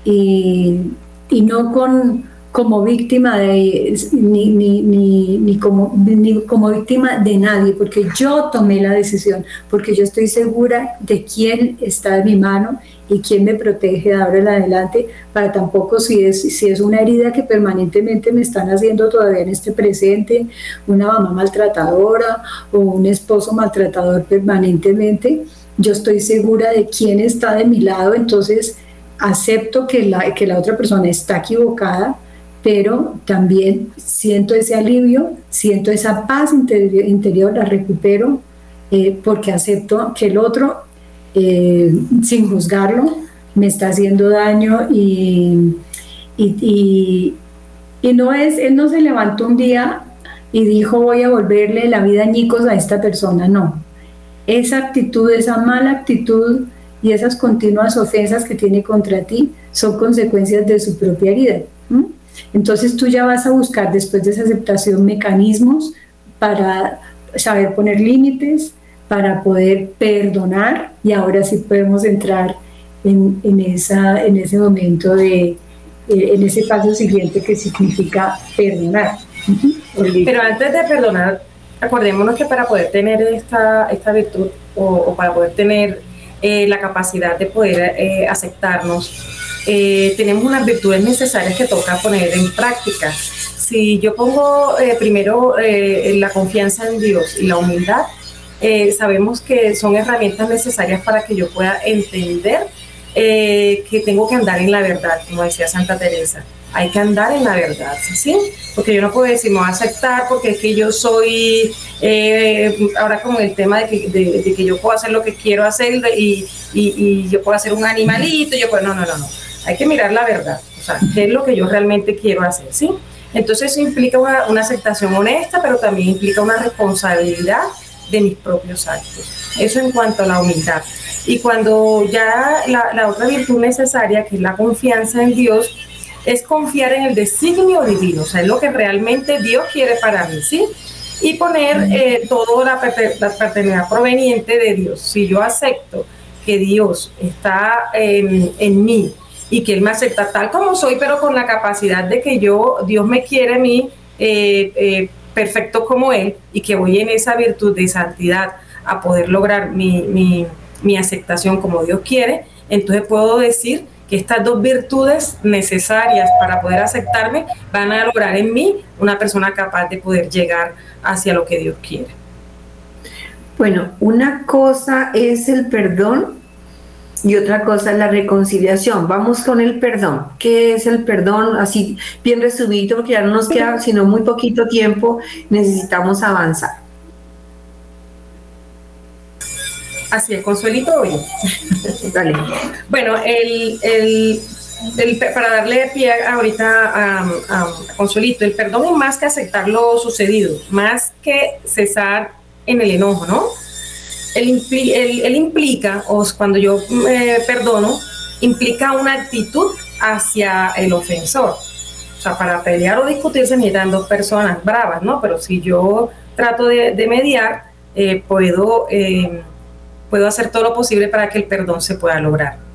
y, y no con, como víctima de ni, ni, ni, ni, como, ni como víctima de nadie, porque yo tomé la decisión, porque yo estoy segura de quién está en mi mano y quién me protege de ahora en adelante, para tampoco si es, si es una herida que permanentemente me están haciendo todavía en este presente, una mamá maltratadora o un esposo maltratador permanentemente, yo estoy segura de quién está de mi lado, entonces acepto que la, que la otra persona está equivocada, pero también siento ese alivio, siento esa paz interior, la recupero eh, porque acepto que el otro, eh, sin juzgarlo, me está haciendo daño y, y, y, no es, él no se levantó un día y dijo voy a volverle la vida añicos a esta persona, no. Esa actitud, esa mala actitud y esas continuas ofensas que tiene contra ti son consecuencias de su propia herida. Entonces tú ya vas a buscar después de esa aceptación mecanismos para saber poner límites, para poder perdonar y ahora sí podemos entrar en, esa, en ese momento de, eh, en ese paso siguiente que significa perdonar. Pero antes de perdonar, acordémonos que para poder tener esta, esta virtud o, para poder tener eh, la capacidad de poder eh, aceptarnos, eh, tenemos unas virtudes necesarias que toca poner en práctica. Si yo pongo eh, primero eh, la confianza en Dios y la humildad, sabemos que son herramientas necesarias para que yo pueda entender que tengo que andar en la verdad, como decía Santa Teresa. Hay que andar en la verdad, ¿sí? Porque yo no puedo decir, me voy a aceptar porque es que yo soy, ahora como el tema de que, que, yo puedo hacer lo que quiero hacer y yo puedo hacer un animalito, yo puedo, no, no, no, no hay que mirar la verdad, o sea, qué es lo que yo realmente quiero hacer, ¿sí? Entonces eso implica una, aceptación honesta, pero también implica una responsabilidad de mis propios actos. Eso en cuanto a la humildad. Y cuando ya la, la otra virtud necesaria, que es la confianza en Dios, es confiar en el designio divino, o sea, es lo que realmente Dios quiere para mí, ¿sí? Y poner eh, toda la, paternidad proveniente de Dios. Si yo acepto que Dios está en, en mí y que Él me acepta tal como soy, pero con la capacidad de que yo, Dios me quiere a mí eh, eh, perfecto como Él y que voy en esa virtud de santidad a poder lograr mi, mi, mi aceptación como Dios quiere, entonces puedo decir que estas dos virtudes necesarias para poder aceptarme van a lograr en mí una persona capaz de poder llegar hacia lo que Dios quiere. Bueno, una cosa es el perdón y otra cosa es la reconciliación. Vamos con el perdón. ¿Qué es el perdón? Así bien resumido, porque ya no nos queda sino muy poquito tiempo, necesitamos avanzar. Así es, Consuelito hoy. Dale. Bueno, el, el, para darle pie ahorita a, a, Consuelito, el perdón es más que aceptar lo sucedido, más que cesar en el enojo, ¿no? Él, implica, o cuando yo me perdono, implica una actitud hacia el ofensor. O sea, para pelear o discutir se necesitan dos personas bravas, ¿no? Pero si yo trato de, de mediar, eh, puedo... Eh, puedo hacer todo lo posible para que el perdón se pueda lograr.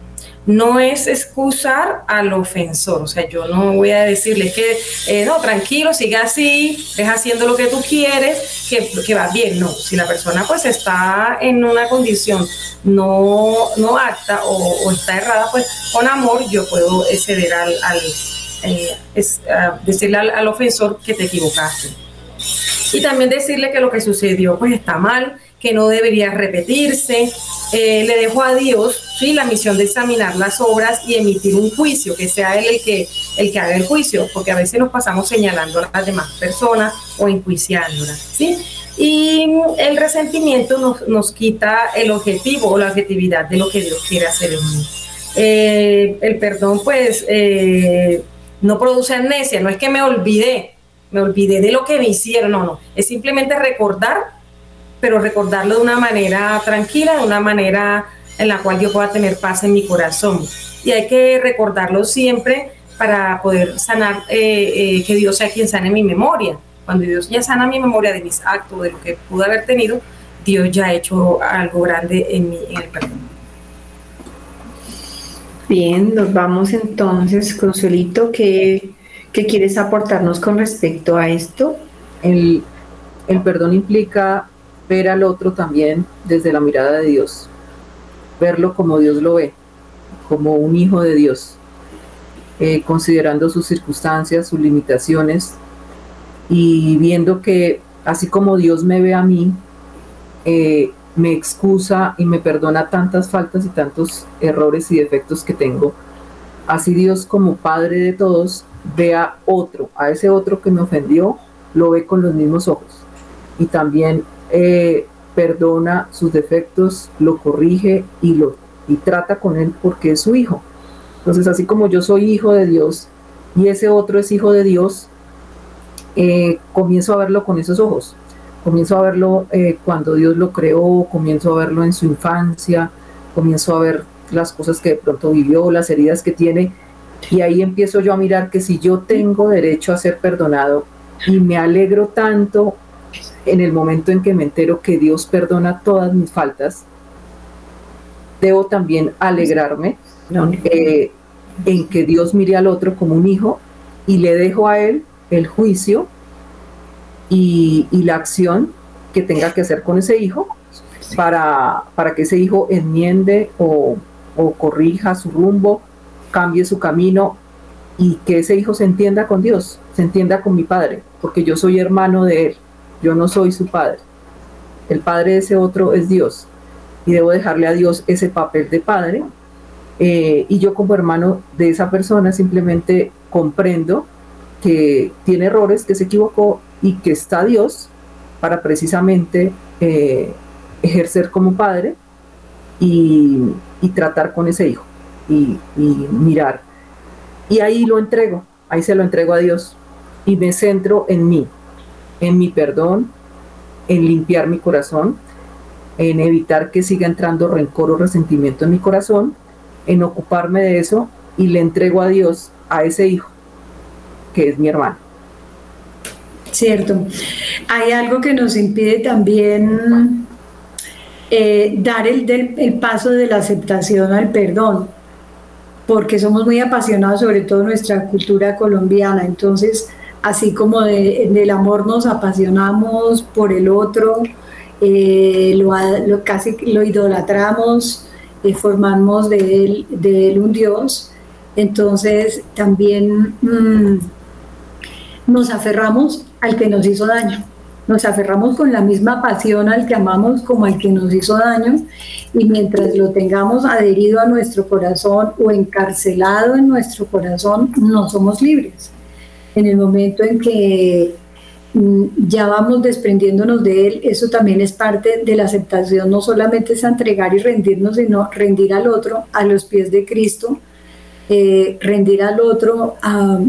No es excusar al ofensor, o sea, yo no voy a decirle que, eh, no, tranquilo, sigue así, deja haciendo lo que tú quieres, que, que, va bien, no, si la persona pues está en una condición no, no apta o, está errada, pues con amor yo puedo ceder al, eh, decirle al, al ofensor que te equivocaste. Y también decirle que lo que sucedió pues está mal, que no debería repetirse. Eh, le dejo a Dios ¿sí? la misión de examinar las obras y emitir un juicio, que sea él el que, el que haga el juicio, porque a veces nos pasamos señalando a las demás personas o enjuiciándolas. ¿sí? Y el resentimiento nos, nos quita el objetivo o la objetividad de lo que Dios quiere hacer en mí. Eh, el perdón, pues, eh, no produce amnesia, no es que me olvidé, me olvidé de lo que me hicieron, no, no, es simplemente recordar pero recordarlo de una manera tranquila, de una manera en la cual yo pueda tener paz en mi corazón. Y hay que recordarlo siempre para poder sanar, eh, eh, que Dios sea quien sane mi memoria. Cuando Dios ya sana mi memoria de mis actos, de lo que pude haber tenido, Dios ya ha hecho algo grande en, mi, en el perdón. Bien, nos vamos entonces, Consuelito, ¿qué, ¿qué, quieres aportarnos con respecto a esto? El, el perdón implica ver al otro también desde la mirada de Dios, verlo como Dios lo ve, como un hijo de Dios, eh, considerando sus circunstancias, sus limitaciones y viendo que así como Dios me ve a mí, eh, me excusa y me perdona tantas faltas y tantos errores y defectos que tengo, así Dios como Padre de todos ve a otro, a ese otro que me ofendió, lo ve con los mismos ojos. Y también eh, perdona sus defectos, lo corrige y, lo, y trata con él porque es su hijo. Entonces, así como yo soy hijo de Dios y ese otro es hijo de Dios, eh, comienzo a verlo con esos ojos. Comienzo a verlo eh, cuando Dios lo creó, comienzo a verlo en su infancia, comienzo a ver las cosas que de pronto vivió, las heridas que tiene, y ahí empiezo yo a mirar que si yo tengo derecho a ser perdonado y me alegro tanto en el momento en que me entero que Dios perdona todas mis faltas, debo también alegrarme eh, en que Dios mire al otro como un hijo y le dejo a él el juicio y, la acción que tenga que hacer con ese hijo para, para que ese hijo enmiende o, o corrija su rumbo, cambie su camino y que ese hijo se entienda con Dios, se entienda con mi padre, porque yo soy hermano de él yo no soy su padre. El padre de ese otro es Dios. Y debo dejarle a Dios ese papel de padre. Eh, y yo como hermano de esa persona simplemente comprendo que tiene errores, que se equivocó y que está Dios para precisamente eh, ejercer como padre y, tratar con ese hijo y, y mirar. Y ahí lo entrego, ahí se lo entrego a Dios y me centro en mí, en mi perdón, en limpiar mi corazón, en evitar que siga entrando rencor o resentimiento en mi corazón, en ocuparme de eso y le entrego a Dios a ese hijo, que es mi hermano. Cierto. Hay algo que nos impide también eh, dar el, el paso de la aceptación al perdón, porque somos muy apasionados, sobre todo nuestra cultura colombiana. Entonces, así como del amor nos apasionamos por el otro, eh, lo, casi lo idolatramos, eh, formamos de él, de él un Dios, entonces también mm, nos aferramos al que nos hizo daño. Nos aferramos con la misma pasión al que amamos como al que nos hizo daño y mientras lo tengamos adherido a nuestro corazón o encarcelado en nuestro corazón, no somos libres. En el momento en que mm, ya vamos desprendiéndonos de él, eso también es parte de la aceptación, no solamente es entregar y rendirnos, sino rendir al otro a los pies de Cristo eh, rendir al otro a,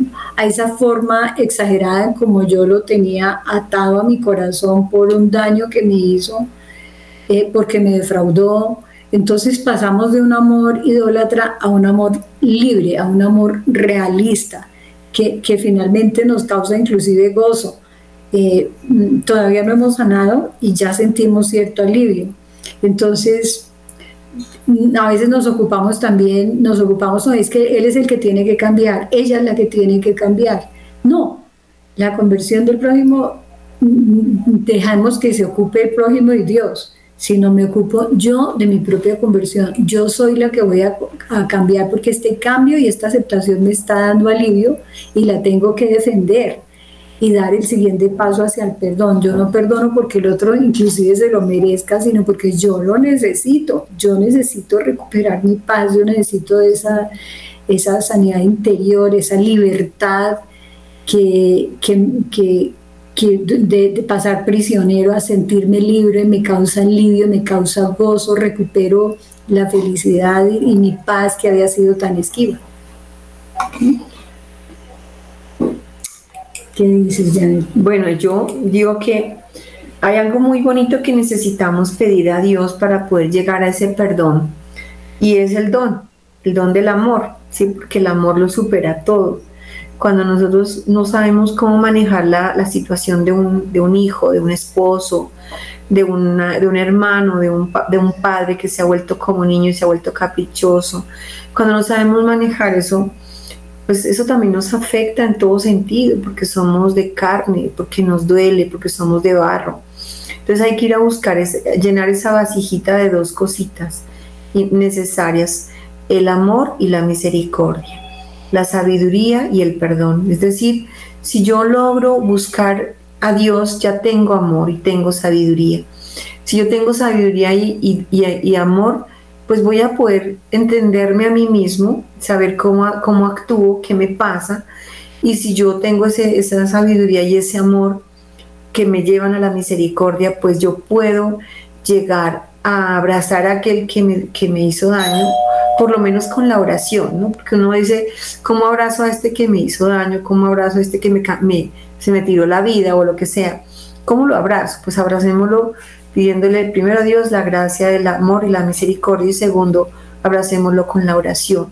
esa forma exagerada en como yo lo tenía atado a mi corazón por un daño que me hizo, eh, porque me defraudó. Entonces pasamos de un amor idólatra a un amor libre, a un amor realista, que, finalmente nos causa inclusive gozo. Eh, todavía no hemos sanado y ya sentimos cierto alivio. Entonces, a veces nos ocupamos también, nos ocupamos, es que él es el que tiene que cambiar, ella es la que tiene que cambiar. No, la conversión del prójimo, mm, dejamos que se ocupe el prójimo y Dios, sino me ocupo yo de mi propia conversión. Yo soy la que voy a, cambiar porque este cambio y esta aceptación me está dando alivio y la tengo que defender y dar el siguiente paso hacia el perdón. Yo no perdono porque el otro inclusive se lo merezca, sino porque yo lo necesito. Yo necesito recuperar mi paz, yo necesito esa, esa sanidad interior, esa libertad que, que, de, pasar prisionero a sentirme libre me causa alivio, me causa gozo, recupero la felicidad y, mi paz que había sido tan esquiva. ¿Qué dices, Janet? Bueno, yo digo que hay algo muy bonito que necesitamos pedir a Dios para poder llegar a ese perdón y es el don, el don del amor, ¿sí? porque el amor lo supera todo. Cuando nosotros no sabemos cómo manejar la, situación de un, de un, hijo, de un esposo, de, una, de un hermano, de un, de un padre que se ha vuelto como niño y se ha vuelto caprichoso, cuando no sabemos manejar eso, pues eso también nos afecta en todo sentido, porque somos de carne, porque nos duele, porque somos de barro. Entonces hay que ir a buscar, llenar esa vasijita de dos cositas necesarias, el amor y la misericordia, la sabiduría y el perdón. Es decir, si yo logro buscar a Dios, ya tengo amor y tengo sabiduría. Si yo tengo sabiduría y, y amor, pues voy a poder entenderme a mí mismo, saber cómo, cómo actúo, qué me pasa, y si yo tengo ese, esa sabiduría y ese amor que me llevan a la misericordia, pues yo puedo llegar a abrazar a aquel que me, que me hizo daño, por lo menos con la oración, ¿no? Porque uno dice, ¿cómo abrazo a este que me hizo daño? ¿Cómo abrazo a este que me, me, se me tiró la vida o lo que sea? ¿Cómo lo abrazo? Pues abracémoslo pidiéndole primero a Dios la gracia del amor y la misericordia y segundo, abracémoslo con la oración,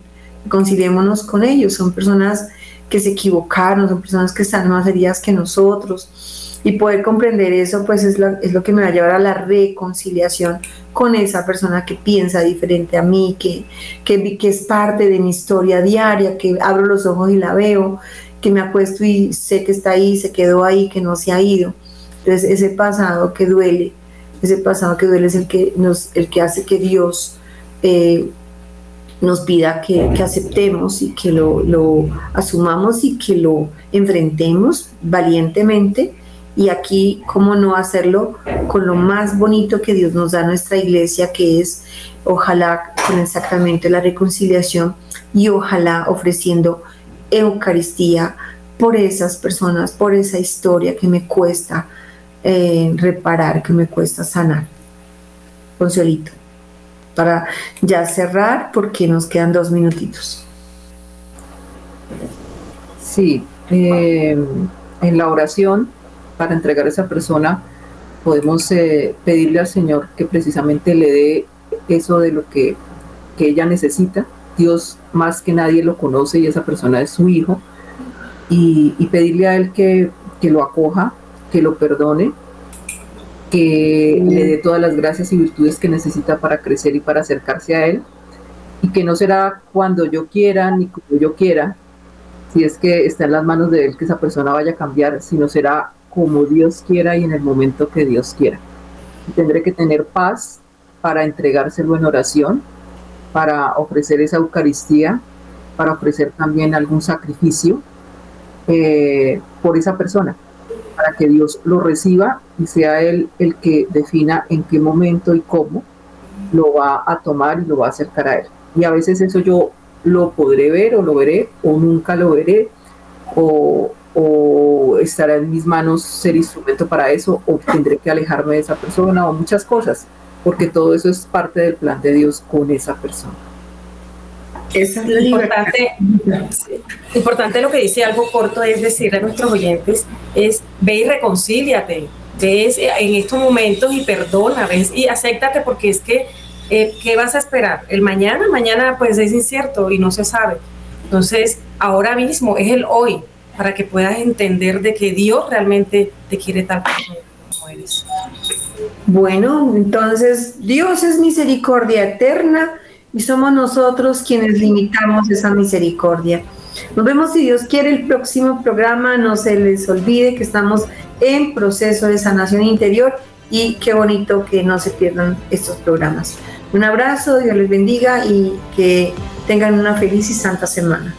conciliémonos con ellos, son personas que se equivocaron, son personas que están más heridas que nosotros y poder comprender eso pues es, es lo que me va a llevar a la reconciliación con esa persona que piensa diferente a mí, que, que, que es parte de mi historia diaria, que abro los ojos y la veo, que me acuesto y sé que está ahí, se quedó ahí, que no se ha ido. Entonces ese pasado que duele, ese pasado que duele es el que, nos, el que hace que Dios eh, nos pida que, aceptemos y que lo, lo, asumamos y que lo enfrentemos valientemente. Y aquí, ¿cómo no hacerlo con lo más bonito que Dios nos da a nuestra iglesia, que es ojalá con el sacramento de la reconciliación y ojalá ofreciendo Eucaristía por esas personas, por esa historia que me cuesta eh, reparar, que me cuesta sanar. Consuelito. Para ya cerrar, porque nos quedan dos minutitos. Sí, eh, en la oración, para entregar a esa persona podemos eh, pedirle al Señor que precisamente le dé eso de lo que, que ella necesita. Dios más que nadie lo conoce y esa persona es su hijo. Y, pedirle a Él que, que lo acoja, que lo perdone, que le dé todas las gracias y virtudes que necesita para crecer y para acercarse a Él. Y que no será cuando yo quiera ni como yo quiera, si es que está en las manos de Él que esa persona vaya a cambiar, sino será como Dios quiera y en el momento que Dios quiera. tendré que tener paz para entregárselo en oración, para ofrecer esa Eucaristía, para ofrecer también algún sacrificio eh, por esa persona, para que Dios lo reciba y sea Él el que defina en qué momento y cómo lo va a tomar y lo va a acercar a Él. Y a veces eso yo lo podré ver o lo veré o nunca lo veré o, o estará en mis manos ser instrumento para eso o tendré que alejarme de esa persona o muchas cosas, porque todo eso es parte del plan de Dios con esa persona. es importante, importante lo que dice algo corto es decirle a nuestros oyentes es ve y reconcíliate, ves en estos momentos y perdona, ves y acéptate porque es que eh, ¿qué vas a esperar? ¿El mañana? Mañana pues es incierto y no se sabe. Entonces, ahora mismo es el hoy para que puedas entender de que Dios realmente te quiere tal como eres. Bueno, entonces Dios es misericordia eterna y somos nosotros quienes limitamos esa misericordia. Nos vemos si Dios quiere el próximo programa. No se les olvide que estamos en proceso de sanación interior y qué bonito que no se pierdan estos programas. Un abrazo, Dios les bendiga y que tengan una feliz y santa semana.